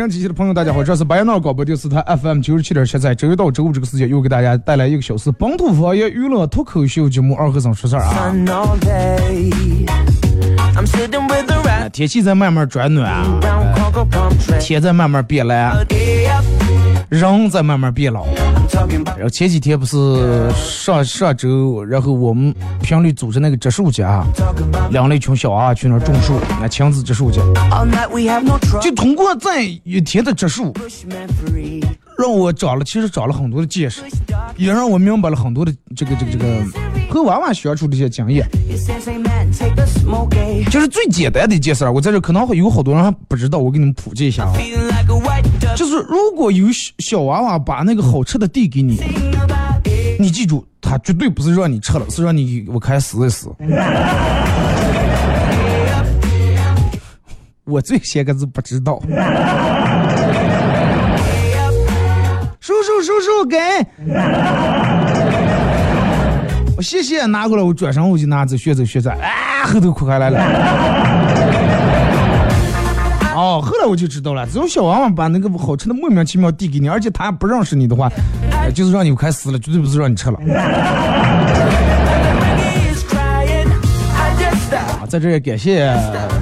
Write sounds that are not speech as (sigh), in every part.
好了啊，沈阳机器的朋友，大家好，这是白彦淖尔广播电视台 FM 九十七点七，在周一到周五这个时间，又给大家带来一个小时本土方言娱乐脱口秀节目《二和尚说事儿》啊。天气在慢慢转暖，天在慢慢变蓝，人在慢慢变老。然后前几天不是上上周，然后我们频率组织那个植树节啊，两了一群小娃去那种树，那亲子植树节，就通过在一天的植树，让我长了，其实长了很多的见识，也让我明白了很多的这个这个这个和娃娃相处的一些经验。就是最简单的一件事儿，我在这可能会有好多人还不知道，我给你们普及一下啊。就是如果有小小娃娃把那个好吃的递给你，你记住，他绝对不是让你吃了，是让你我开死一死。(laughs) 我最先个字不知道。(laughs) 叔叔叔叔给，我谢谢拿过来，我转身我就拿走，学走学走，啊，后头哭开来了。(laughs) 哦，后来我就知道了，只有小娃娃把那个好吃的莫名其妙递给你，而且他不认识你的话，就是让你快死了，绝对不是让你吃了。(laughs) 啊，在这也感谢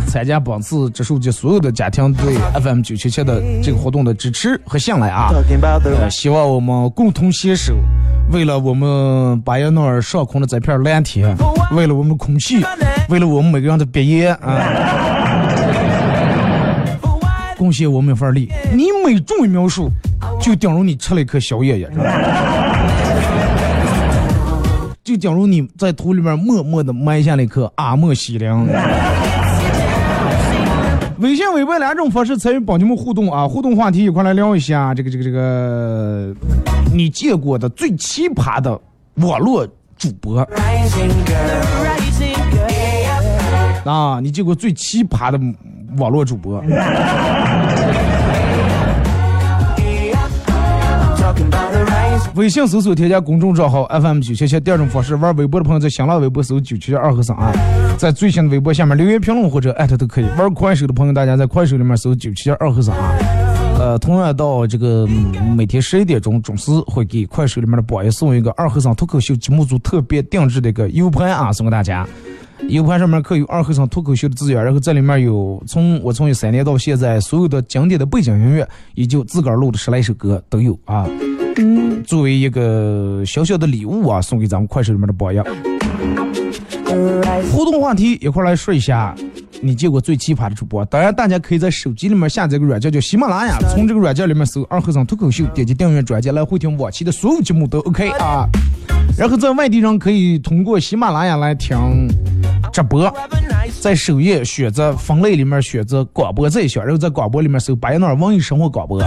参加本次植树节所有的家庭对 FM 九七七的这个活动的支持和信赖啊！呃，希望我们共同携手，为了我们巴彦淖尔上空的这片蓝天，为了我们空气，为了我们每个人的毕业啊！贡献我们一份力，你每种一苗树，就等于你吃了一颗小叶叶，就假如你在土里面默默的埋下了一颗阿莫西林。微信、微博两种方式参与帮你们互动啊！互动话题一块来聊一下这个、这个、这个你见过的最奇葩的网络主播啊，你见过最奇葩的网络主播。微信搜索添加公众账号 FM 九七七，第二种方式玩微博的朋友在新浪微博搜九七七二和三啊，在最新的微博下面留言评论或者艾特都可以。玩快手的朋友，大家在快手里面搜九七二和尚啊。呃，同样到这个每天十一点钟准时会给快手里面的宝爷送一个二和尚脱口秀节目组特别定制的一个 U 盘啊，送给大家。U 盘上面刻有二和尚脱口秀的资源，然后这里面有从我从一三年到现在所有的经典的背景音乐，也就自个儿录的十来首歌都有啊。嗯作为一个小小的礼物啊，送给咱们快手里面的榜样。互动话题一块来说一下，你见过最奇葩的主播？当然，大家可以在手机里面下载个软件叫喜马拉雅，从这个软件里面搜“二和尚脱口秀”，点击订阅专辑来回听往期的所有节目都 OK 啊。然后在外地人可以通过喜马拉雅来听直播，在首页选择分类里面选择广播这一项，然后在广播里面搜“白燕那文艺生活广播”。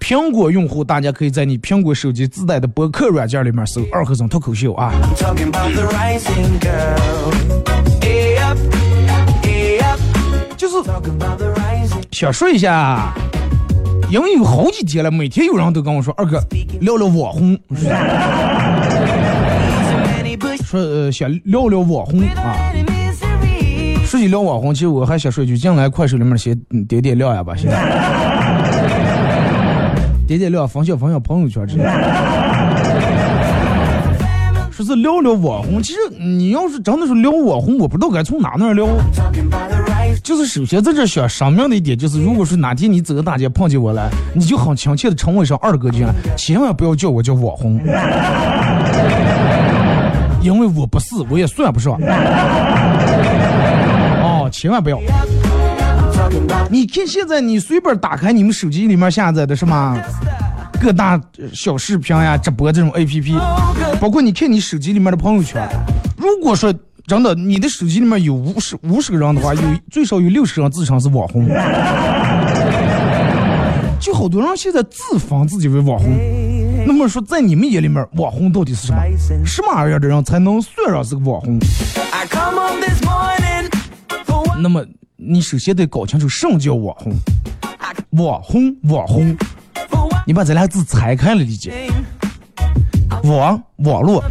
苹果用户大家可以在你苹果手机自带的博客软件里面搜“二和尚脱口秀”啊。就是想说一下。因为有好几天了，每天有人都跟我说：“二哥，聊聊网红。(laughs) ”说呃想聊聊网红啊。说起聊网红，其实我还想说一句：进来快手里面先点点亮呀吧，现在点点亮，分享分享朋友圈之类的。说是聊聊网红，其实你要是真的是聊网红，我不知道该从哪那聊。就是首先在这想声明的一点，就是如果说哪天你走到大街碰见我了，你就很亲切的称我一声二哥就行了，千万不要叫我叫网红，(laughs) 因为我不是，我也算不上。哦，千万不要。你看现在你随便打开你们手机里面下载的什么各大小视频呀、直播这种 APP，包括你看你手机里面的朋友圈，如果说。真的，你的手机里面有五十五十个人的话，有 (laughs) 最少有六十个人自称是网红。就好多人现在自封自己为网红。那么说，在你们眼里面，网红到底是什么？什么样的人才能算上是个网红？那么，你首先得搞清楚什么叫网红。网红，网红，你把这俩字拆开了理解。网，网络，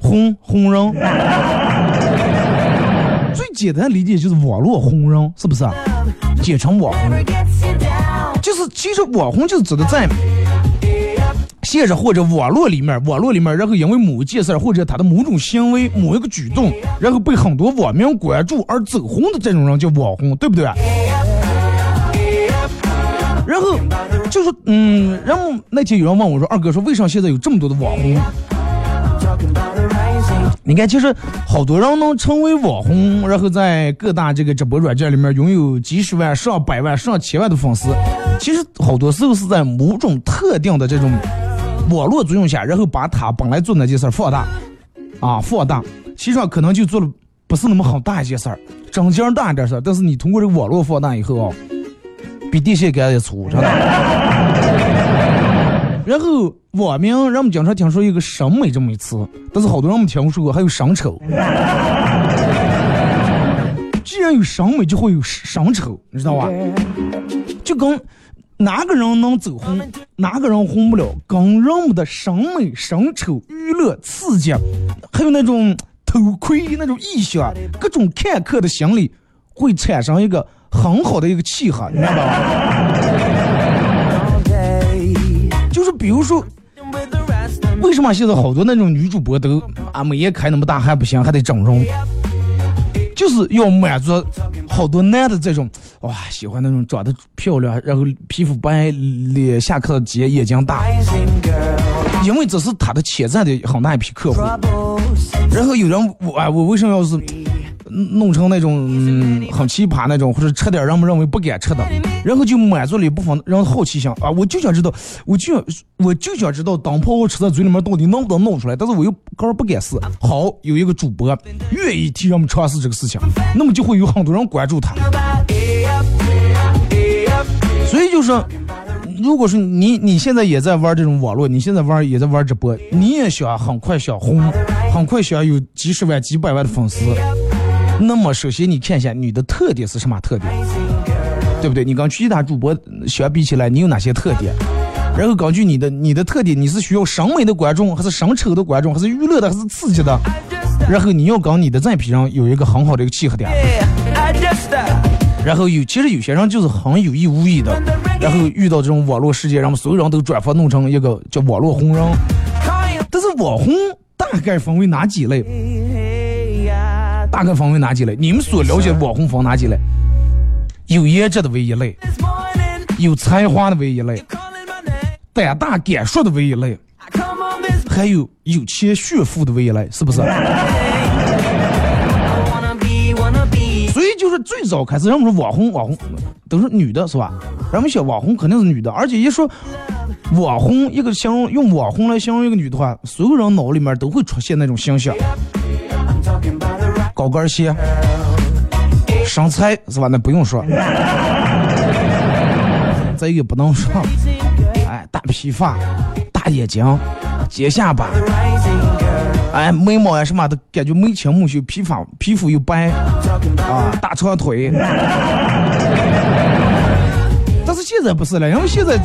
红，红人。最简单理解就是网络红人，是不是啊？简称网红，就是其实网红就是指的在现实或者网络里面，网络里面，然后因为某一件事或者他的某种行为、某一个举动，然后被很多网民关注而走红的这种人叫网红，对不对？然后就是，嗯，然后那天有人问我说：“二哥，说为啥现在有这么多的网红？”你看，其实好多人能成为网红，然后在各大这个直播软件里面拥有几十万、上百万、上千万的粉丝。其实好多时候是在某种特定的这种网络作用下，然后把他本来做那件事放大，啊，放大，其实可能就做了不是那么很大一件事儿，正经大一点事儿，但是你通过这个网络放大以后啊，比电线杆也粗，真的。(laughs) 然后网民，人们经常听说一个审美这么一词，但是好多人没听说过，还有审丑。(laughs) 既然有审美，就会有审丑，你知道吧？就跟哪个人能走红，哪个人红不了，跟人们的审美、审丑、娱乐、刺激，还有那种偷窥、那种意向，各种看客的心理，会产生一个很好的一个契合，你知道吧？比如说，为什么现在好多那种女主播都啊美颜开那么大还不行，还得整容？就是要满足好多男的这种哇喜欢那种长得漂亮，然后皮肤白，脸下颏尖，眼睛大，因为这是他的潜在的很大一批客户。然后有人我啊我为什么要是？弄成那种嗯很奇葩那种，或者吃点人们认为不敢吃的，然后就满足了一部分人好奇心啊！我就想知道，我就我就想知道当泡泡吃在嘴里面到底能不能弄出来，但是我又个不敢试。好，有一个主播愿意替人们尝试这个事情，那么就会有很多人关注他。所以就是如果说你你现在也在玩这种网络，你现在玩也在玩直播，你也想很快想红，很快想有几十万、几百万的粉丝，那么首先你看一下你的特点是什么特点，对不对？你跟其他主播相比起来，你有哪些特点？然后根据你的你的特点，你是需要审美的观众，还是审丑的观众，还是娱乐的，还是刺激的？然后你要跟你的这批人有一个很好的一个契合点。然后有，其实有些人就是很有意无意的，然后遇到这种网络世界，然后所有人都转发弄成一个叫网络红人。但是网红大概分为哪几类？大概分为哪几类？你们所了解的网红分哪几类？有颜值的为一类，有才华的为一类，胆大敢说的为一类，还有有钱炫富的为一类，是不是？所以就是最早开始，人们说网红，网红都是女的，是吧？人们想网红肯定是女的，而且一说网红，一个形容用网红来形容一个女的话，所有人脑里面都会出现那种形象：高跟鞋、身材，是吧？那不用说。再一个不能说，哎，大披发、大眼睛、尖下巴。哎，眉毛呀什么的，感觉眉清目秀，皮肤皮肤又白，啊，大长腿。但是现在不是了，因为现在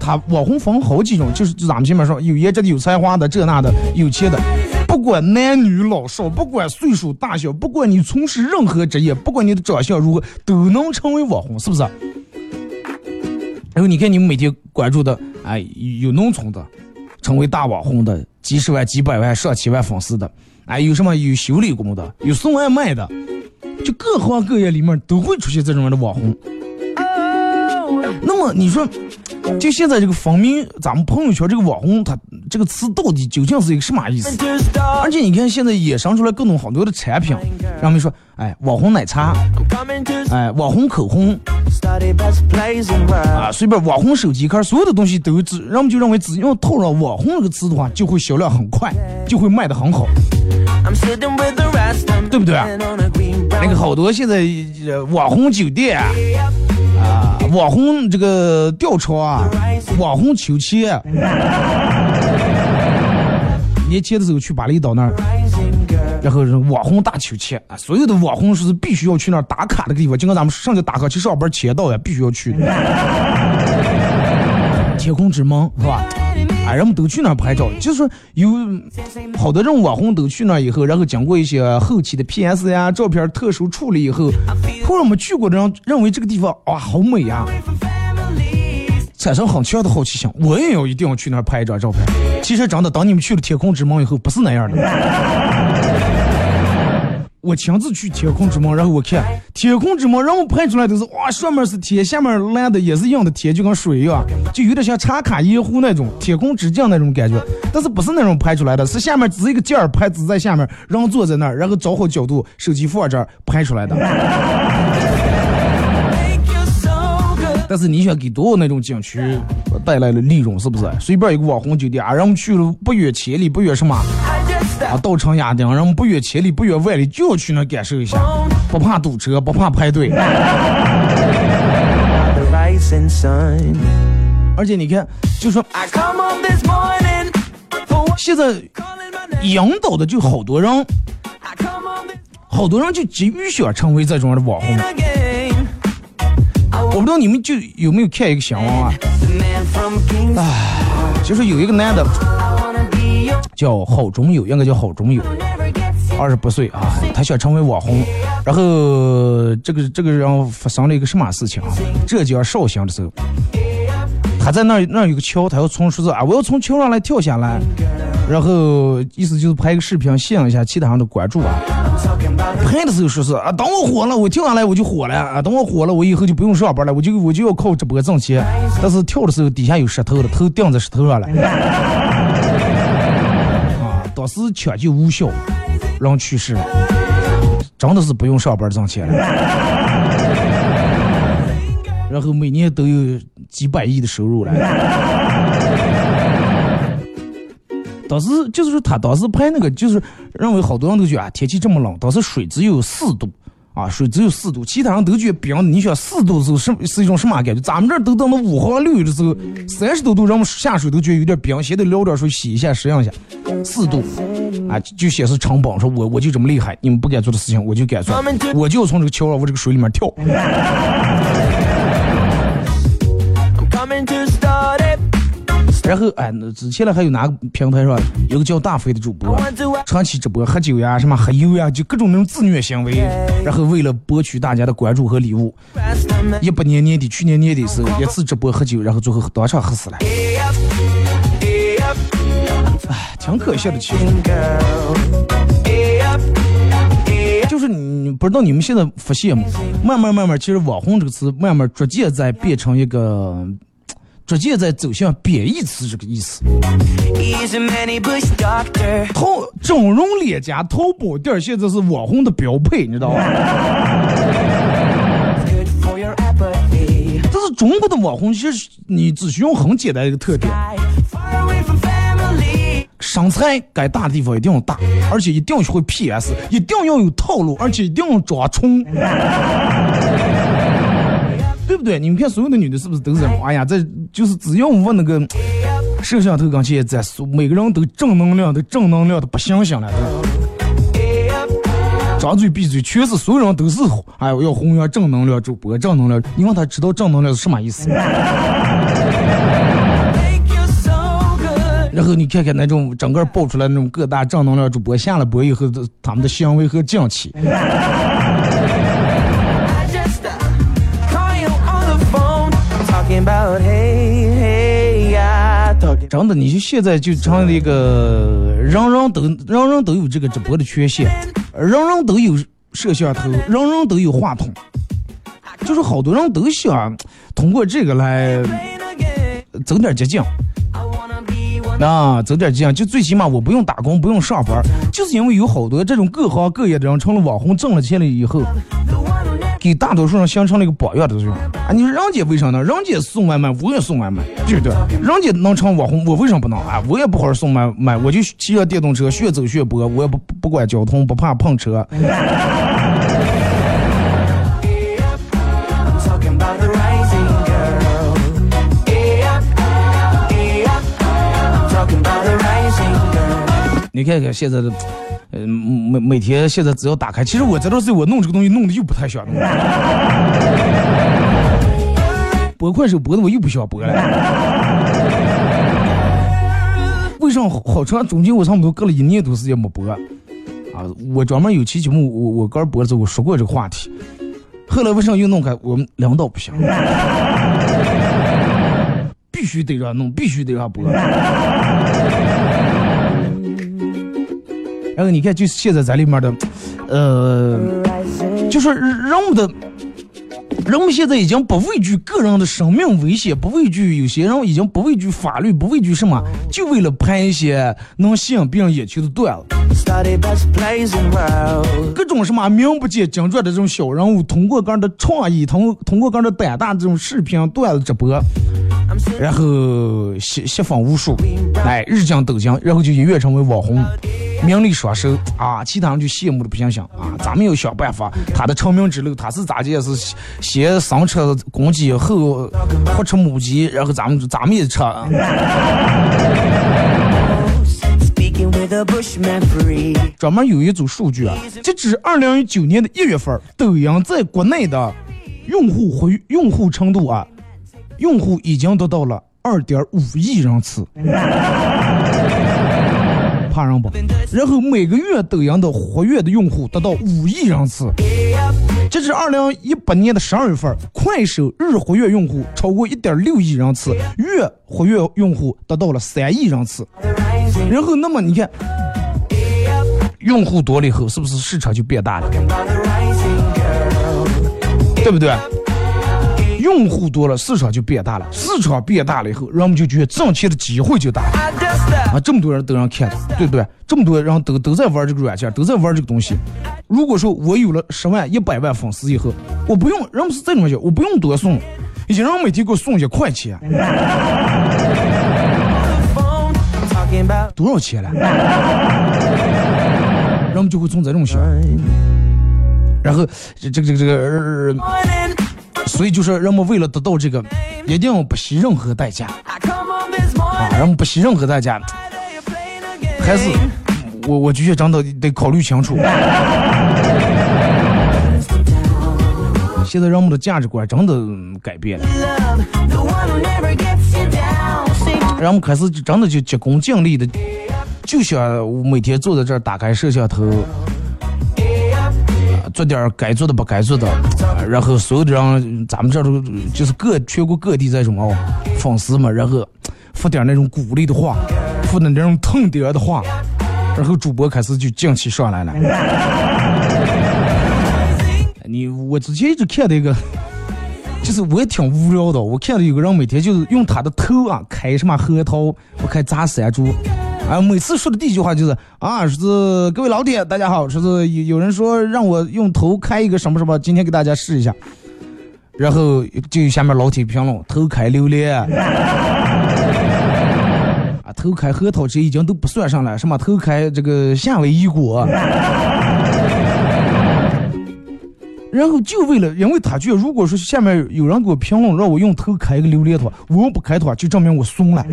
他网红分好几种，就是就咱们前面说，有颜值的、有才华的、这那的、有钱的，不管男女老少，不管岁数大小，不管你从事任何职业，不管你的长相如何，都能成为网红，是不是？然后你看你们每天关注的，哎，有农村的。成为大网红的，几十万、几百万、上千万粉丝的，哎，有什么有修理工的，有送外卖的，就各行各业里面都会出现这种的网红。那么你说，就现在这个方面，咱们朋友圈这个网红，他这个词到底究竟是一个什么意思？而且你看现在衍生出来各种好多的产品，人们说，哎，网红奶茶，哎，网红口红，啊，随便网红手机壳，所有的东西都只，人们就认为只要套上网红这个词的话，就会销量很快，就会卖的很好，对不对啊？那个好多现在网红酒店啊，网红这个吊车啊，网红秋千，(laughs) 年前的时候去巴厘岛那儿。然后是网红大秋千啊，所有的网红是必须要去那儿打卡的地方，就跟咱们上去打卡去上班签到呀，必须要去。天空之门是吧？啊，人们都去那拍照，就是说有好多这种网红都去那以后，然后经过一些后期的 PS 呀、照片特殊处理以后，后来我们去过的人认为这个地方哇好美呀，产生很强的好奇心，我也要一定要去那拍一张照片。其实真的，当你们去了天空之门以后，不是那样的。我亲自去天空之门，然后我看天空之门，然后拍出来都是哇，上面是天，下面蓝的也是一样的天，就跟水一样，就有点像茶卡盐湖那种天空之镜那种感觉。但是不是那种拍出来的，是下面只一个镜儿拍，只在下面，然后坐在那儿，然后找好角度，手机放这儿拍出来的。(laughs) 但是你想给多少那种景区带来了利润，是不是？随便一个网红酒店，人们去了不远千里，不远什么？啊，到城压顶，人们不远千里，不远万里，就要去那感受一下，不怕堵车，不怕排队。而且你看，就说现在引导的就好多人，好多人就急于想成为这种的网红。我不知道你们就有没有看一个新闻啊？唉，就是有一个男的。叫郝中友，应该叫郝中友，二十八岁啊，他想成为网红，然后这个这个人发生了一个什么事情啊？浙江绍兴的时候，他在那那有个桥，他要从说是啊，我要从桥上来跳下来，然后意思就是拍个视频吸引一下其他人的关注啊。拍的时候说是啊，等我火了，我跳下来我就火了啊，等我火了，我以后就不用上班了，我就我就要靠直播挣钱。但是跳的时候底下有石头的，头顶在石头上了。当时抢救无效，人去世了，真的是不用上班挣钱了。然后每年都有几百亿的收入了。当时就是说他当时拍那个，就是认为好多人都觉得啊，天气这么冷，当时水只有四度啊，水只有四度，其他人都觉得冰。你想四度的时候是是一种什么感觉？咱们这儿都到了五黄六的时候，三十多度，人们下水都觉得有点冰，先得撩点水洗一下适应一下。四度，啊，就显示成本，说我我就这么厉害，你们不敢做的事情我就敢做，我就从这个桥上往这个水里面跳。(laughs) 然后哎，那之前呢还有哪个平台上有个叫大飞的主播，长期直播喝酒呀、什么喝油呀，就各种那种自虐行为。然后为了博取大家的关注和礼物，一八年年底、去年年底时候一次直播喝酒，然后最后当场喝死了。哎，挺可笑的，其实。就是你不知道你们现在发现吗？慢慢慢慢，其实网红这个词慢慢逐渐在变成一个。逐渐在走向贬义词这个意思。淘整容脸颊淘宝店现在是网红的标配，你知道吗？这是中国的网红，其实你只需要很简单一个特点：身材该大的地方一定要大，而且一定要学会 PS，一定要有套路，而且一定要抓冲。对不对？你们看，所有的女的是不是都是？哎呀，这就是只要我那个摄像头刚起在，每个人都正能量的，正能量的不相信了。张嘴闭嘴全是，所有人都是哎，我要弘扬正能量，主播正能量。你让他知道正能量是什么意思。(laughs) 然后你看看那种整个爆出来那种各大正能量主播，下了播以后的，他们的行为和讲气。(laughs) 真的，你就现在就成了一个人人都人人都有这个直播的权限，人人都有摄像头，人人都有话筒，就是好多人都想通过这个来走点捷径。啊，走点捷径，就最起码我不用打工，不用上班，就是因为有好多这种各行各业的人成了网红，挣了钱了以后。给大多数人形成了一个榜样的作用啊！你说人家为啥呢？人家送外卖，我也送外卖，对不对？人家能成网红，我为什么不能啊？我也不好送外卖，我就骑着电动车，学走学播，我也不不管交通，不怕碰车。(laughs) 你看看现在的。每每天现在只要打开，其实我这段时间我弄这个东西弄的又不太想弄，播快手播的我又不想播了。为啥好长中间我差不多隔了一年多时间没播啊？我专门有期节目我我刚播的时候我说过这个话题，后来为啥又弄开？我们领导不行，必须得让弄，必须得让播。然后你看，就现在咱里面的，呃，就是人们的，人们现在已经不畏惧个人的生命危险，不畏惧有些人已经不畏惧法律，不畏惧什么，就为了拍一些能吸引别人眼球的段子。各种什么名不见经传的这种小人物，通过个人的创意，通通过个人的胆大这种视频段子直播，然后吸吸粉无数，哎，日进斗金，然后就一跃成为网红。名利双收啊，其他人就羡慕的不行行啊！咱们要想办法，他的成名之路，他是咋介？是先上车公鸡，后或吃母鸡，然后咱们咱们也吃。专门有一组数据啊，截止二零一九年的一月份，抖音在国内的用户活用户程度啊，用户已经达到了二点五亿人次。怕人不？然后每个月抖音的活跃的用户达到五亿人次。截至二零一八年的十二月份，快手日活跃用户超过一点六亿人次，月活跃用户达到了三亿人次。然后，那么你看，用户多了以后，是不是市场就变大了？对不对？用户多了，市场就变大了。市场变大了以后，人们就觉得挣钱的机会就大了。啊，这么多人都让看，对不对？这么多人都都在玩这个软件，都在玩这个东西。如果说我有了十万、一百万粉丝以后，我不用，人们是这种想，我不用多送，一人每天给我送一块钱，多少钱了？人们就会从这种想。然后这这个这个，呃、所以就是人们为了得到这个，一定不惜任何代价。啊，人们不惜任何代价，还是我我觉得真的得考虑清楚。现在人们的价值观真的改变了，人们开始真的就急功近利的，就想每天坐在这儿打开摄像头，做点儿该做的不该做的，然后所有的人，咱们这都就是各全国各地这种哦粉丝嘛，然后发点那种鼓励的话，发的那种疼点的话，然后主播开始就劲气上来了。(laughs) 你我之前一直看那个，就是我也挺无聊的。我看到有个人每天就是用他的头啊开什么核桃，我开砸山猪，啊，每次说的第一句话就是啊，说是各位老铁大家好，说是有有人说让我用头开一个什么什么，今天给大家试一下。然后就下面老铁评论头开榴莲，啊，头开核桃这已经都不算上了，什么头开这个夏威夷果。然后就为了，因为他觉得，如果说下面有人给我评论，让我用头开一个榴莲的话，我不开的话，就证明我怂了。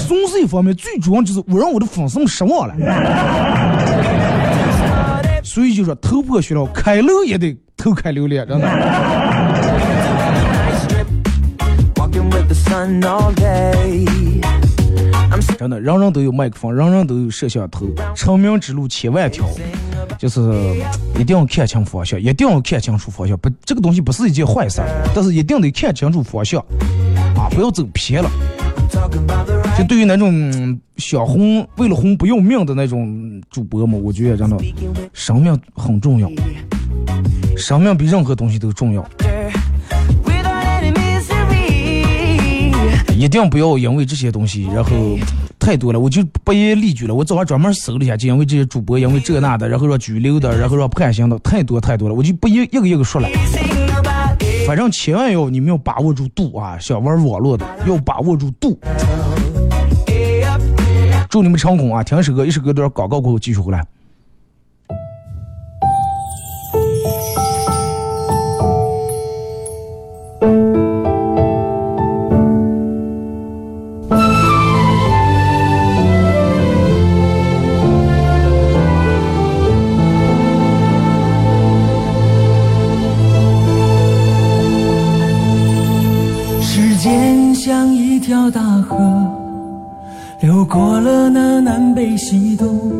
怂是一方面，最主要就是我让我的粉丝们失望了。(laughs) 所以就说头破血流，开楼也得头开榴莲，真的。真的，人人都有麦克风，人人都有摄像头，成名之路千万条。就是一定要看清方向，一定要看清楚方向。不，这个东西不是一件坏事，但是一定得看清楚方向，啊，不要走偏了。就对于那种想红为了红不要命的那种主播嘛，我觉得真的，生命很重要，生命比任何东西都重要。一定不要因为这些东西，然后。太多了，我就不一一例举了。我早上专门搜了一下，就因为这些主播，因为这那的，然后说拘留的，然后说判刑的，太多太多了，我就不一一个一个说了。反正千万要你们要把握住度啊！想玩网络的要把握住度。祝你们成功啊！听首歌，一首歌段广告过后继续回来。条大河流过了那南北西东，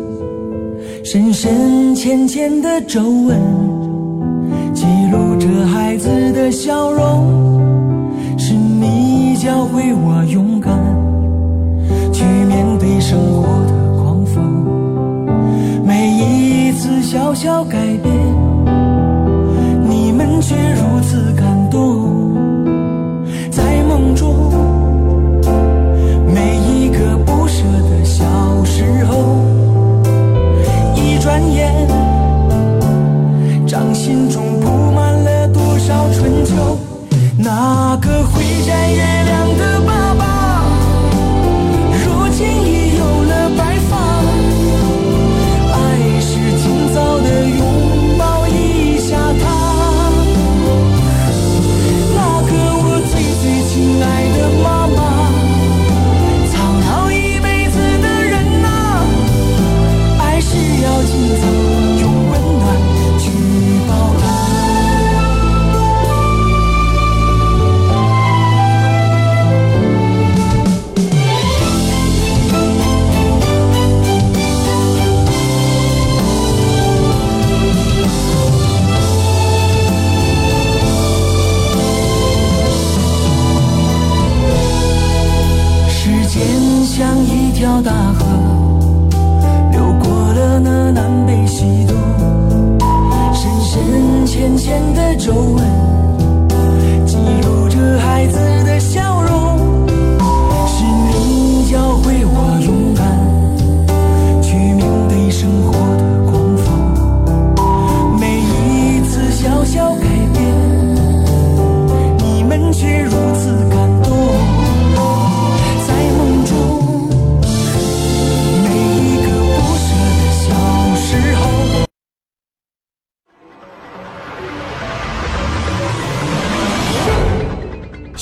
深深浅浅的皱纹，记录着孩子的笑容。是你教会我勇敢，去面对生活的狂风。每一次小小改变，你们却如此时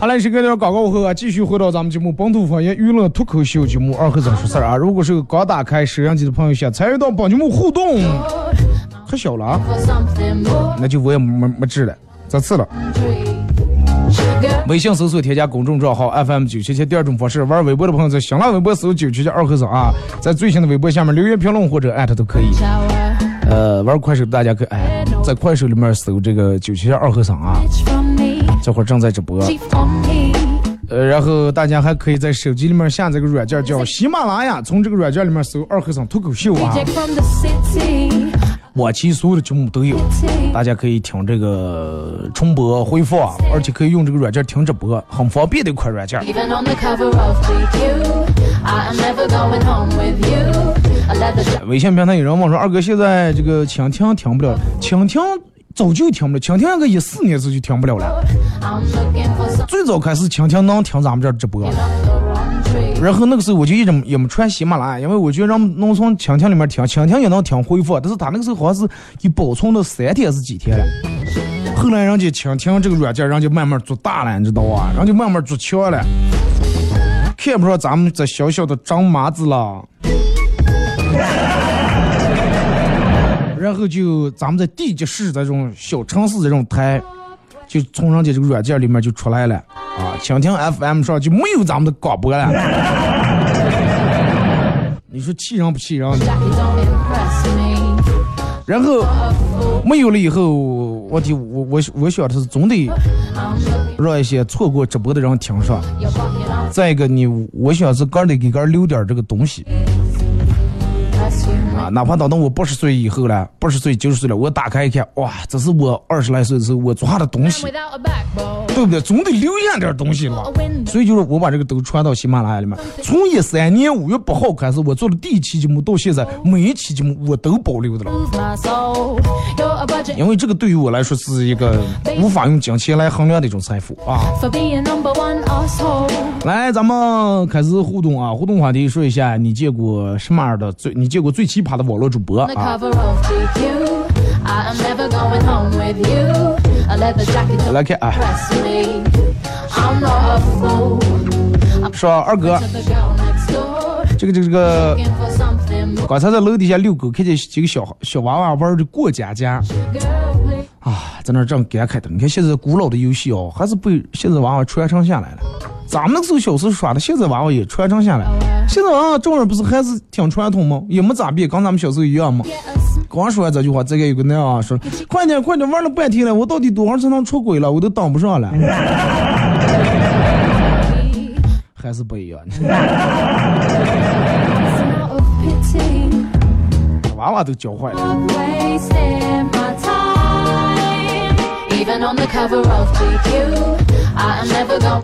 好嘞，是隔点广告后啊，继续回到咱们节目《本土方言娱乐脱口秀》节目二和尚说事儿啊。如果是刚打开摄像机的朋友，想参与到本节目互动，可小了啊.那就我也没没治了，这次了。微信搜索添加公众账号 FM 九七七，第二种方式，玩微博的朋友在新浪微博搜九七七二和尚啊，在最新的微博下面留言评论或者艾特都可以。呃，玩快手的大家可以哎，在快手里面搜这个九七七二和尚啊.这会儿正在直播。呃，然后大家还可以在手机里面下载个软件叫喜马拉雅，从这个软件里面搜二和尚脱口秀啊，Reject from the city. 往期所有的节目都有，大家可以听这个重播回放，而且可以用这个软件听直播，很方便的一款软件。微信平台有人问说，二哥现在这个蜻蜓听不了，蜻蜓早就听不了，蜻蜓那个一四年时就听不了了。最早开始蜻蜓能听咱们这儿直播，然后那个时候我就一直也没传喜马拉雅，因为我觉得让能从蜻蜓里面听，蜻蜓也能听恢复，但是他那个时候好像是一保存了三天是几天了。后来人家蜻蜓这个软件，人家慢慢做大了，你知道啊？人家慢慢做强了，看不上咱们这小小的张麻子了。然后就咱们在地级市这种小城市这种台，就从人家这个软件里面就出来了啊，蜻蜓 FM 上就没有咱们的广播了。(laughs) 你说气人不气人？然后没有了以后，我的我我我想的是总得让一些错过直播的人听上。再一个你，我想是个儿得给个儿留点这个东西啊，哪怕等到我八十岁以后了，八十岁九十岁了，我打开一看，哇，这是我二十来岁的时候我做下的东西.对不对？总得留下点东西嘛.所以就是我把这个都传到喜马拉雅里面。从一三年五月八号开始，我做的第一期节目到现在，每一期节目我都保留的了。因为这个对于我来说是一个无法用金钱来衡量的一种财富啊。来，咱们开始互动啊！互动话题，说一下你见过什么样的最，你见过最奇葩的网络主播啊？来，看啊，说二哥，这个这个这个，刚才在楼底下遛狗，看见几个小小娃娃玩着过家家。啊，在那儿这样感慨的。你看现在古老的游戏哦，还是被现在娃娃传承下来了。咱们那个时候小时候耍的，现在娃娃也传承下来。现在娃娃照样不是还是挺传统吗？也没咋变，跟咱们小时候一样吗刚说完这句话，这个有个那样啊说，快点快点，玩了半天了，我到底多少才能出轨了？我都当不上了，还是不一样。(laughs) 娃娃都教坏了。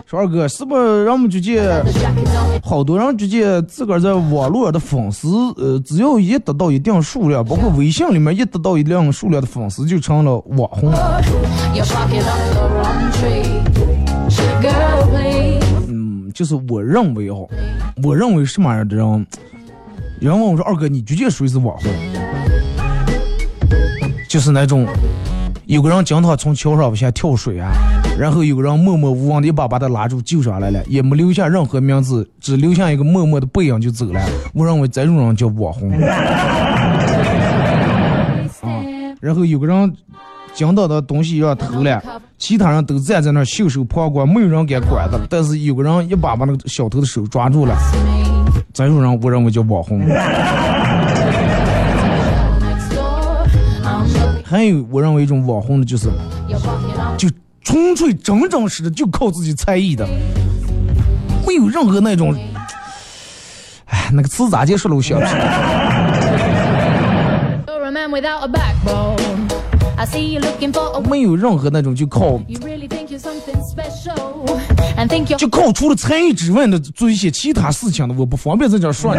说二哥，是不是让我们就见好多人就见自个儿在网络上的粉丝，呃，只要一得到一定数量，包括微信里面一得到一定数量的粉丝，就成了网红。嗯，就是我认为哈，我认为什么样的人，有人问我说二哥，你究竟属于是网红？就是那种有个人经常从桥上往下跳水啊，然后有个人默默无闻的一把把他拉住救上来了，也没留下任何名字，只留下一个默默的背影就走了。我认为这种人叫网红。啊 (laughs) 然后有个人捡到的东西让偷了，其他人都站在那儿袖手旁观，没有人敢管他。但是有个人一把把那个小偷的手抓住了，这种人我认为叫网红。还有我认为一种网红的就是，就纯粹真真实的就靠自己才艺的，没有任何那种，哎，那个词咋结束了？我想不起来。没有任何那种就靠，就靠除了才艺之外的做一些其他事情的，我不方便在这说。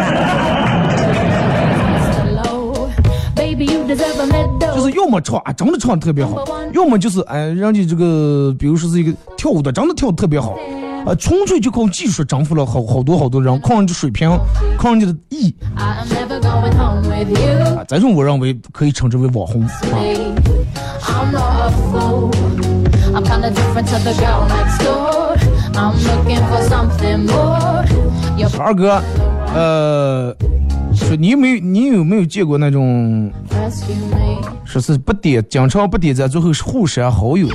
就是要么唱啊，真的唱的特别好；要么就是哎，人家这个，比如说是一个跳舞的，真的跳的特别好，啊，纯粹就靠技术征服了好好多好多人，靠人家水平，靠人家的艺，啊，这种我认为可以称之为网红啊。二哥，呃。说你有没有你有没有见过那种，说是不点经常不点赞，最后是互删好友。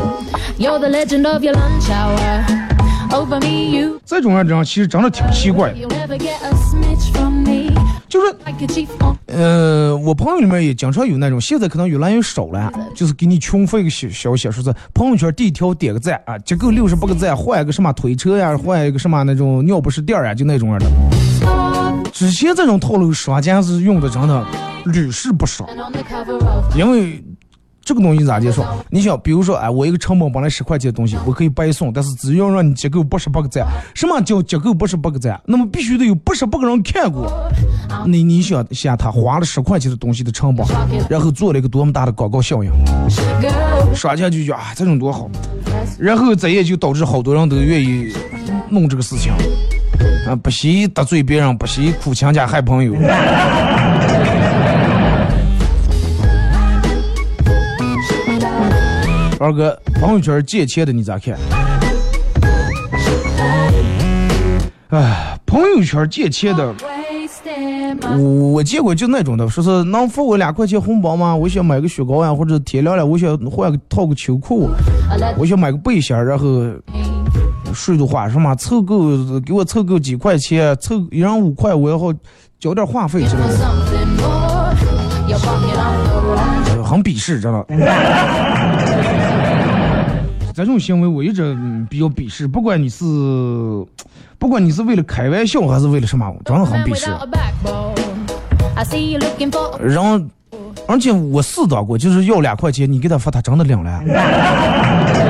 这种人这样其实真的挺奇怪。就是，呃，我朋友里面也经常有那种，现在可能越来越少了。就是给你群发一个消消息，说是朋友圈第一条点个赞啊，结够六十八个赞，换一个什么推车呀，换一个什么那种尿不湿垫啊，就那种样的。之前这种套路，刷家是用的真的屡试不爽，因为。这个东西咋介绍？你想，比如说，哎，我一个成本本来十块钱的东西，我可以白送，但是只要让你结够八十八个赞，什么叫结够八十八个赞？那么必须得有八十八个人看过。你你想想，他花了十块钱的东西的成本，然后做了一个多么大的广告效应，刷家就觉啊，这种多好，然后这也就导致好多人都愿意弄这个事情，啊，不惜得罪别人，不惜苦亲家害朋友。(laughs) 二哥，朋友圈借钱的你咋看？哎，朋友圈借钱的，我见过就那种的，说是能付我两块钱红包吗？我想买个雪糕呀，或者天凉了，我想换个套个秋裤，我想买个背心，然后说的话什么凑够给我凑够几块钱，凑一人五块，我要好交点话费之类的，很鄙视，知道 (laughs) 这种行为我一直比较鄙视，不管你是，不管你是为了开玩笑还是为了什么，真的很鄙视。然后，而且我试到过，就是要两块钱，你给他发，他真的领了。(laughs)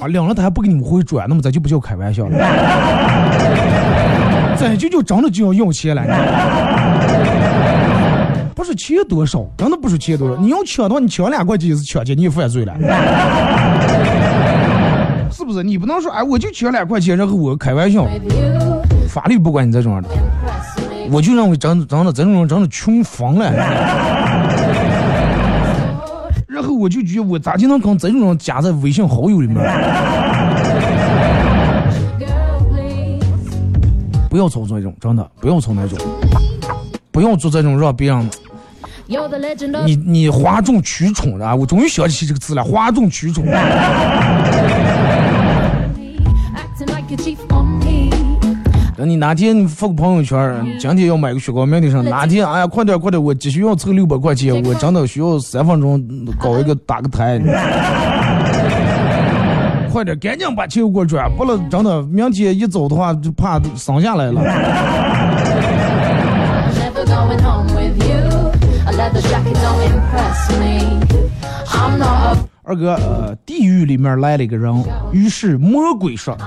啊，领了他还不给你们回转，那么咱就不叫开玩笑了。(laughs) 咱就就真的就要要钱了。(laughs) 不是钱多少，真的不是钱多少。你要抢的话，你抢两块钱也是抢劫，你也犯罪了，(laughs) 是不是？你不能说，哎，我就抢两块钱，然后我开玩笑，法律不管你这种的。我就认为真真的这种人真的穷疯了。然后我就觉得我咋就能跟这种人加在微信好友里面？不要操作那种，真的不要做那种，不要做这种让别人。你你哗众取宠的，我终于想起这个字了，哗众取宠。等你哪天你发个朋友圈，今天要买个雪糕，明天上哪天，哎呀，快点快点，我急需要凑六百块钱，我真的需要三分钟搞一个打个台。(laughs) 快点，赶紧把钱给我转，不然真的明天一走的话，就怕生下来了。二哥，呃，地狱里面来了一个人，于是魔鬼说：“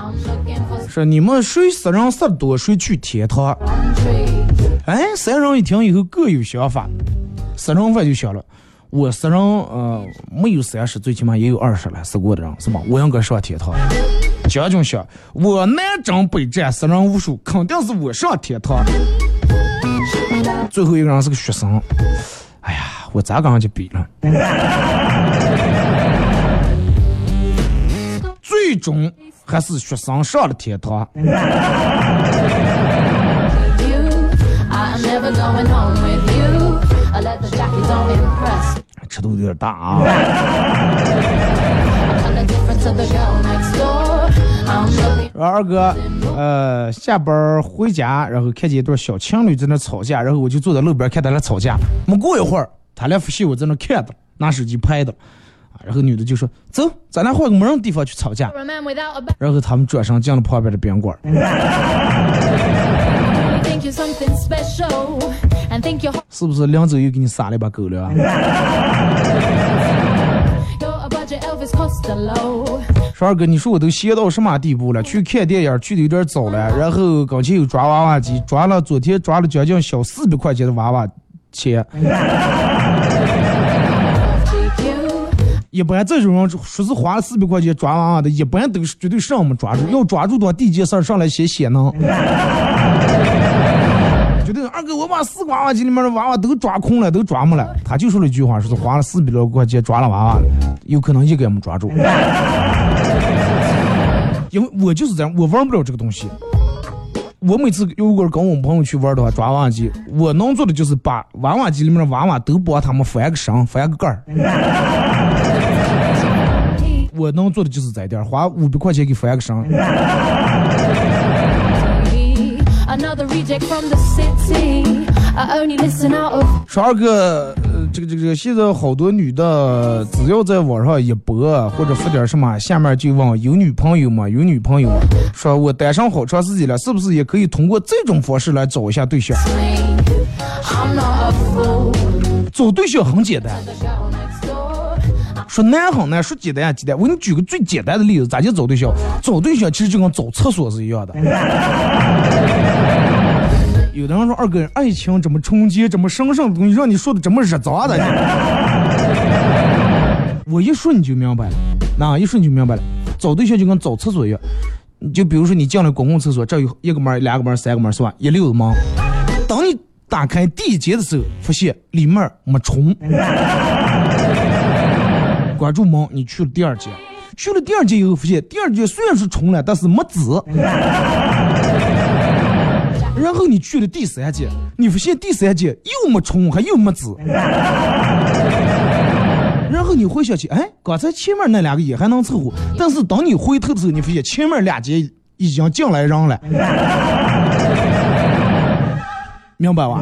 说你们谁死人死多，谁去天堂。”哎，三人一听以后各有想法，死人犯就想了：我死人，呃，没有三十，最起码也有二十了，死过的人是吧？我应该上天堂。将军想：我南征北战，死人无数，肯定是我上天堂。最后一个人是个学生。哎呀，我咋刚就比了？最终还是学生上了天堂。尺度有点大啊！然后二哥，呃，下班回家，然后看见一对小情侣在那吵架，然后我就坐在路边看他俩吵架。没过一会儿，他俩夫妻我在那看着，拿手机拍的。然后女的就说：“走，咱俩换个没人地方去吵架。for a man without a back. ”然后他们转身进了旁边的宾馆。是不是两周又给你撒了一把狗粮 Costello. 说二哥，你说我都闲到什么地步了？去看电影去的有点早了，然后刚才又抓娃娃机，抓了昨天抓了将近小四百块钱的娃娃钱。一般这种人说是花了四百块钱抓娃娃的，一般都是绝对上没抓住，要抓住的话，第一件事上来先写能。(laughs) 绝对二哥，我把四个娃娃机里面的娃娃都抓空了，都抓没了。他就说了一句话，说是花了四百多块钱抓了娃娃了，有可能一个也没抓住。(laughs) 因为我就是这样，我玩不了这个东西。我每次如果跟我们朋友去玩的话，抓娃娃机，我能做的就是把娃娃机里面的娃娃都帮他们翻个身，翻个盖儿。我能做的就是这点儿，花五百块钱给翻个身。(laughs) 说二哥，呃，这个这个这个，现在好多女的，只要在网上一播或者发点什么，下面就问有女朋友吗？有女朋友吗？说我单身好长时间了，是不是也可以通过这种方式来找一下对象.找对象很简单，说难很难，说简单也简单。我给你举个最简单的例子，咋就找对象？找对象其实就跟找厕所是一样的。(laughs) 有的人说二哥，爱情怎么冲击？怎么神圣的东西，让你说的这么热杂的。(laughs) 我一说你就明白了，那一说你就明白了。找对象就跟找厕所一样，就比如说你进了公共厕所，这有一个门、两个门、三个门是吧？一溜子门。当你打开第一节的时候，发现里面没虫。关住门，你去了第二节，去了第二节以后，发现第二节虽然是重了，但是没籽。(laughs) 然后你去了第三节，你发现第三节又没重，还又没籽。(laughs) 然后你回想起，哎，刚才前面那两个也还能凑合，但是当你回头的时候，你发现前面两节已经进来人了，(laughs) 明白吧？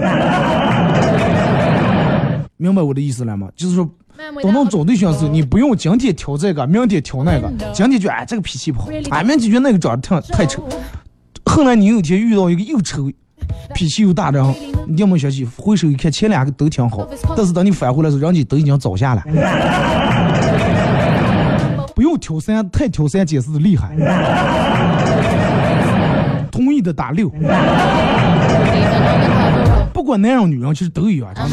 明白我的意思了吗？就是说，到 without 找对象的时候，你不用今天挑这个，明天挑那个，今天觉得哎这个脾气不好，哎明天觉得那个长得太太丑，后来你有一天遇到一个又丑、(laughs) 脾气又大的人，你有没有想起回首一看前两个都挺好，但是等你返回来的时候，人家都已经早下了。(laughs) 不用挑三，太挑三拣四的厉害。(laughs) 同意的打六，不管男人女人其实都一样。I'm.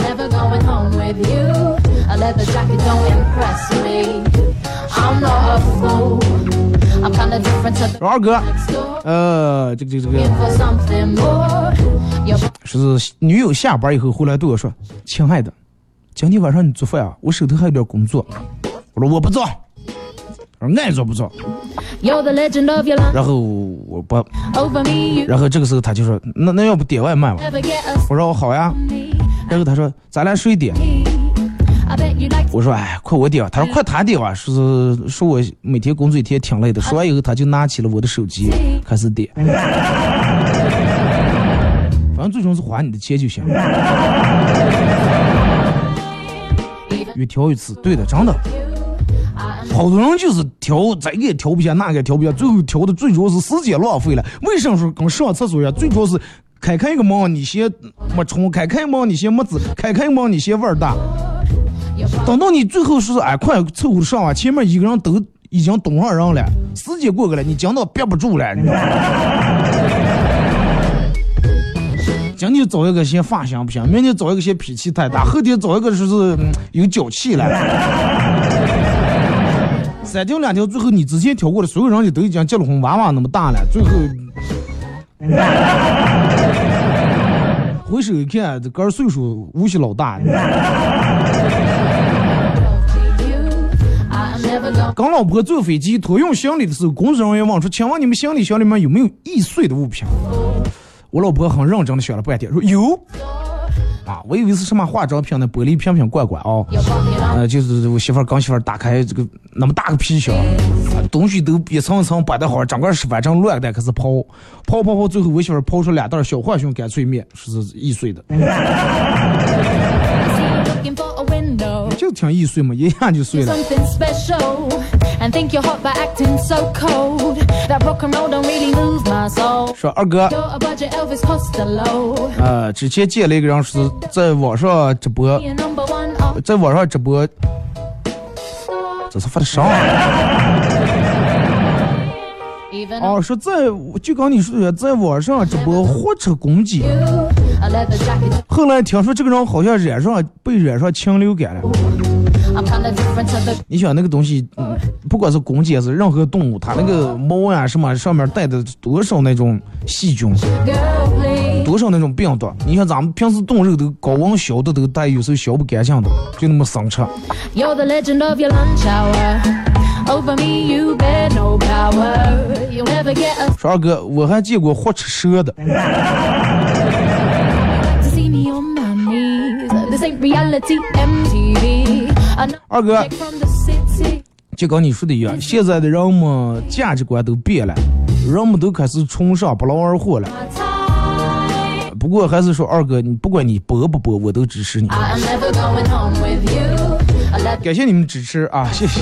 呃，这个这个这个. You're 是女友下班以后回来对我说：“亲爱的，今天晚上你做饭啊，我手头还有点工作。”我说我不做，爱做不做。然后我不，Over me, you 然后这个时候他就说：“那那要不点外卖吧 never get a？” 我说：“好呀。”然后他说：“咱俩谁点 I bet you like？” 我说：“哎，快我点吧。”他说：“快他点吧。”说是说我每天工作一天挺累的。说完以后，他就拿起了我的手机开始点。反正最终是还你的钱就行。(laughs) 越挑越次，对的，真的。好多人就是调这个也挑不下，那个也挑不下，最后调的最主要是时间浪费了。为什么说跟上厕所一样？最主要是开开一个门你嫌没冲，开开门你嫌没籽，开开门你嫌味儿大。等到你最后说是哎快凑合上啊，前面一个人都已经堵上人了，时间过去了，你讲到憋不住了，你知道吗？(laughs) 今天找一个嫌发型不行，明天找一个嫌脾气太大，后天找一个说是、有脚气了。三条两条，最后你之前挑过的所有人家都已经结了婚，娃娃那么大了，最后回首一看，这哥儿岁数无锡老大。you. I'm never gonna 跟老婆坐飞机托运行李的时候，工作人员问说：“请问你们行李箱里面有没有易碎的物品？”我老婆很认真的想了半天，说有。啊，我以为是什么化妆品的玻璃瓶瓶罐罐啊，呃，就是我媳妇儿刚媳妇儿打开这个那么大个皮箱，东西都一层一层摆的好，整个是反正乱的，开始抛，抛抛抛，最后我媳妇儿抛出两袋小浣熊干脆面，是易碎的。就挺易碎嘛，一下就碎了。说二哥，呃，之前见了一个人是在网上直播，在网上直播，这是发的啥？哦，说在就刚你说的，在网上直播货车攻击，后来听说这个人好像染上被染上禽流感了。你想那个东西，不管是公鸡还是任何动物，它那个毛呀什么上面带的多少那种细菌，多少那种病毒。你像咱们平时炖肉都高温消的都带，有时候消不干净的，就那么生吃。说二哥，我还见过活吃蛇的。(laughs) 二哥，就跟你说的一样，现在的人们价值观都变了，人们都开始崇尚不劳而获了。不过还是说，二哥，你不管你播不播，我都支持你。感谢你们支持啊，谢谢。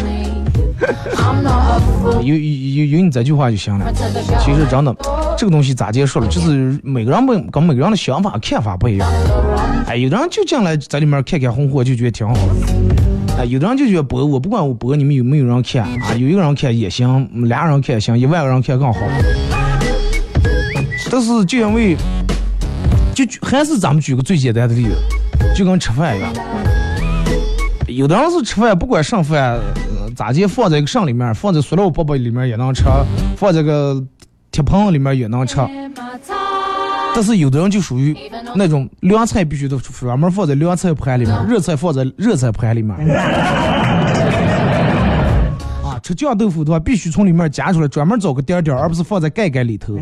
(laughs) 有有有你这句话就行了。其实真的，这个东西咋结束了？就是每个人不跟每个人的想法看法不一样。哎，有的人就进来在里面看看红火，就觉得挺好。哎，有的人就觉得播我不管我播，你们有没有人看啊？有一个人看也行，俩人看也行，一万个人看更好。但是就因为，就还是咱们举个最简单的例子，就跟吃饭一样。有的人是吃饭不管剩饭。咋地放在一个上里面，放在塑料包包里面也能吃，放在个铁盆里面也能吃。但是有的人就属于那种凉菜必须得专门放在凉菜盘里面，热菜放在热菜盘里面。(laughs) 啊，吃酱豆腐的话，必须从里面夹出来，专门找个点点，而不是放在盖盖里头。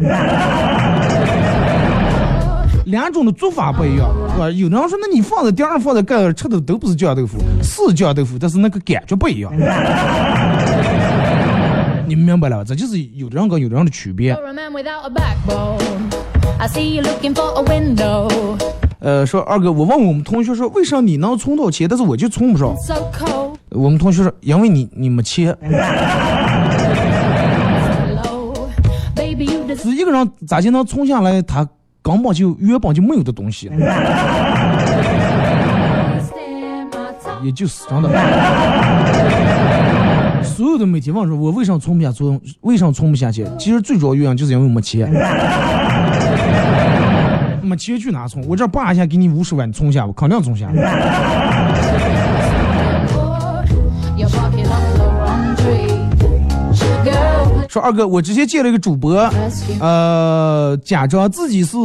两种的做法不一样，是吧？有的人说，那你放在顶上，放在盖上吃的都不是酱豆腐，是酱豆腐，但是那个感觉不一样。你们明白了吧？这就是有的人跟有的人的区别。呃，说二哥，我问我们同学说，为啥你能存到钱，但是我就存不上？我们同学说，因为你你没钱。是一个人咋就能存下来？他。根本就原本就没有的东西，(laughs) 也就是真的。所有的媒体问说，我为什么存不下存，为什么存不下去？其实最主要原因就是因为没钱，没钱去哪存？我这叭一下给你五十万，你存下，我肯定存下。说二哥，我之前见了一个主播，呃，假装自己是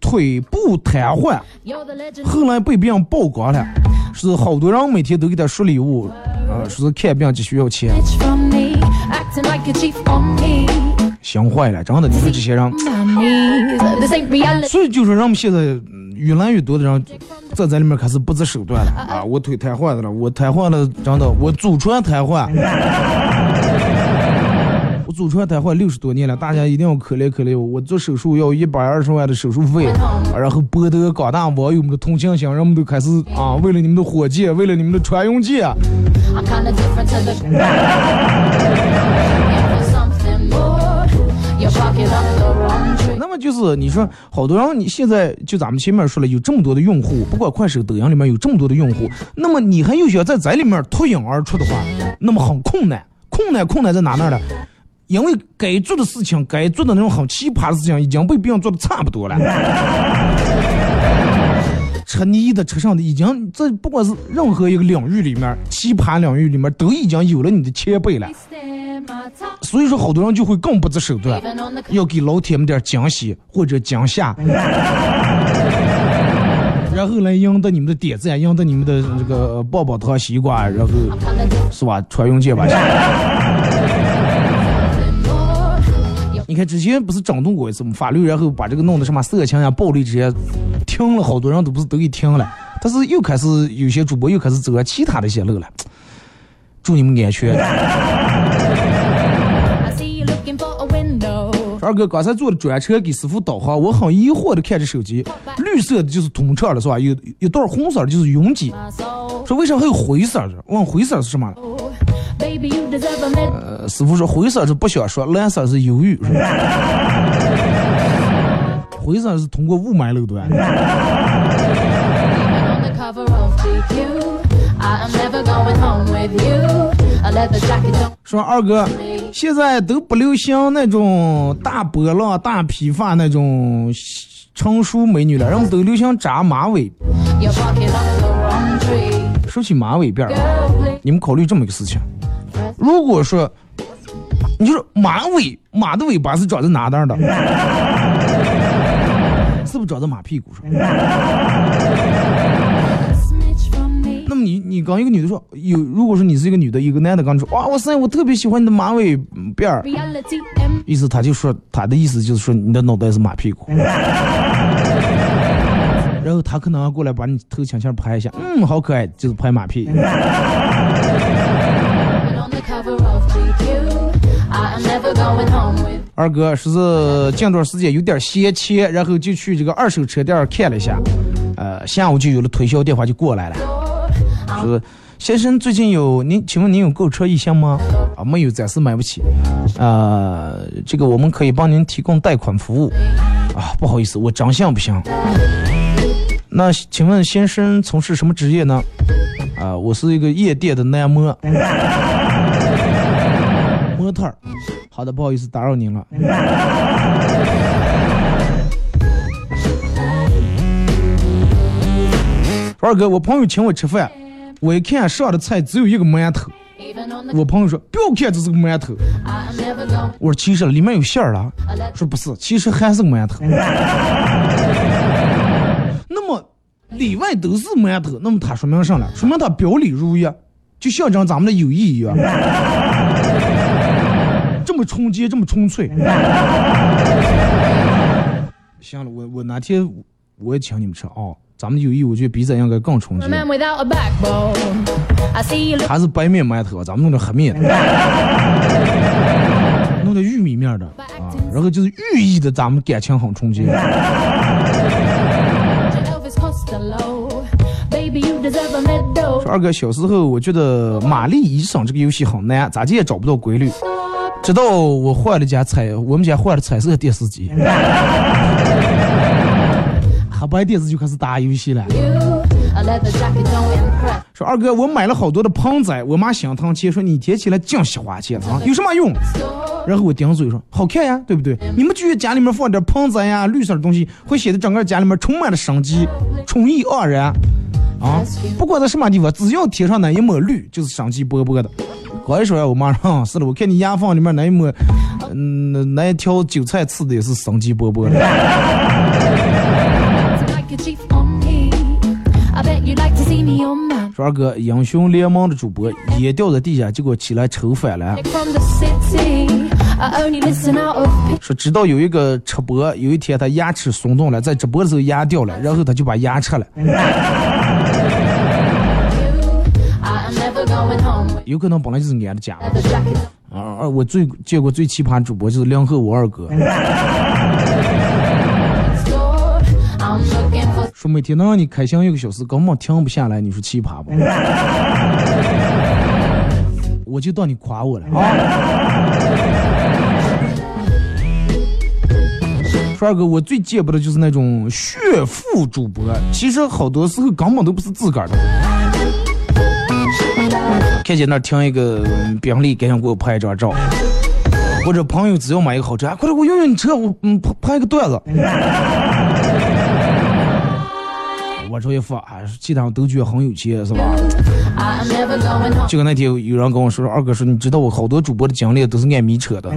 腿部瘫痪，后来被别人曝光了，是好多人每天都给他刷礼物，呃，说是看病只需要钱，想坏了，真的，你说这些人，所以就说人们现在越来越多的人在这里面开始不择手段了啊！我腿瘫痪的了，我瘫痪了，真的，我祖传瘫痪。我祖传瘫痪六十多年了，大家一定要可怜可怜我。我做手术要一百二十万的手术费，然后博得广大网友们的同情心，人们都开始啊，为了你们的火箭，为了你们的穿云箭。那么就是你说，好多人你现在就咱们前面说了，有这么多的用户，不管快手、抖音里面有这么多的用户，那么你还有想在这里面脱颖而出的话，那么很困难，困难困难在哪那儿呢？因为该做的事情，该做的那种很奇葩的事情，已经被别人做的差不多了。吃泥的、吃上的，已经这不管是任何一个领域里面，奇葩领域里面，都已经有了你的前辈了。所以说，好多人就会更不择手段，要给老铁们点惊喜或者惊吓，然后来赢得你们的点赞，赢得你们的这个棒棒糖、西瓜，然后是吧？穿用箭吧。看之前不是整顿过一次吗？法律然后把这个弄的什么色情呀、暴力这些停了，好多人都不是都给停了。但是又开始有些主播又开始走上其他的一些路了。祝你们安全。二哥刚才坐的专车给师傅导航，我很疑惑的看着手机，绿色的就是通车了是吧？有一段红色的就是拥挤，说为啥还有灰色的？问灰色是什么？呃，师傅说灰色是不想说，蓝色是犹豫。(laughs) 灰色是通过雾霾路段。(laughs) 说二哥现在都不流行那种大波浪、大披发那种成熟美女了，他们都流行扎马尾。说起马尾辫，你们考虑这么一个事情。如果说，你就说马尾，马的尾巴是长在哪儿的？(laughs) 是不是长在马屁股上.那么你你刚一个女的说有，如果说你是一个女的，一个男的刚说哇哇塞，我特别喜欢你的马尾辫儿，意思他就说他的意思就是说你的脑袋是马屁股，(laughs) 然后他可能要过来把你头轻轻拍一下，嗯，好可爱，就是拍马屁。二哥说是近段时间有点闲钱，然后就去这个二手车店看了一下，呃，下午就有了推销电话就过来了，说先生最近有您，请问您有购车意向吗？啊，没有，暂时买不起。啊，这个我们可以帮您提供贷款服务。啊，不好意思，我长相不行。那请问先生从事什么职业呢？啊，我是一个夜店的男模，模特儿。好的，不好意思打扰您了。(laughs) 二哥，我朋友请我吃饭，我一看上的菜只有一个馒头。我朋友说不要看这是个馒头。我说其实里面有馅儿了，说不是，其实还是个馒头。(laughs) 那么里外都是馒头，那么它说明什么了？说明它表里如一，就象征咱们的友谊一样，这么纯洁，这么纯粹。(laughs) 行了，我我哪天我也请你们吃啊、咱们的友谊，我觉得比咱应该更纯洁还是白面馒头，咱们弄点黑面，(laughs) 弄点玉米面的啊，然后就是寓意的，咱们感情很纯洁。说二哥，小时候我觉得玛丽医生这个游戏很难，咋地也找不到规律。直到我换了家彩，我们家换了彩色电视机，(laughs) 黑白电视就开始打游戏了。说二哥，我买了好多的盆栽，我妈心疼钱，说你贴起来净稀花钱啊，(laughs) 有什么用？然后我顶嘴说好看呀，对不对？你们觉得家里面放点盆栽呀、绿色的东西，会显得整个家里面充满了生机，春意盎然啊！不管在什么地方，只要贴上那一抹绿，就是生机勃勃的。刚一说呀，我妈说、是的，我看你牙缝里面那一抹，嗯，那那一条韭菜刺的也是生机勃勃的。说二哥，英雄联盟的主播也掉在地下，结果起来抽反了。说直到有一个吃播，有一天他牙齿松动了，在直播的时候牙掉了，然后他就把牙吃了。有可能本来就是俺的家。啊啊！我最见过最奇葩主播就是梁后我二哥 (laughs) 说每天能让你开心一个小时，根本停不下来，你说奇葩不？(laughs) 我就当你夸我了啊！(laughs) 说二哥，我最见不得就是那种炫富主播，其实好多时候根本都不是自个儿的。看见那停一个宾利，赶紧给我拍一张照。或者朋友只要买一个好车，啊快点给我用用你车，我嗯拍拍一个段子。(laughs) 我这一发，啊，其他人都觉得很有钱，是吧？就跟那天有人跟我说，二哥说，你知道我好多主播的经历都是按米扯的。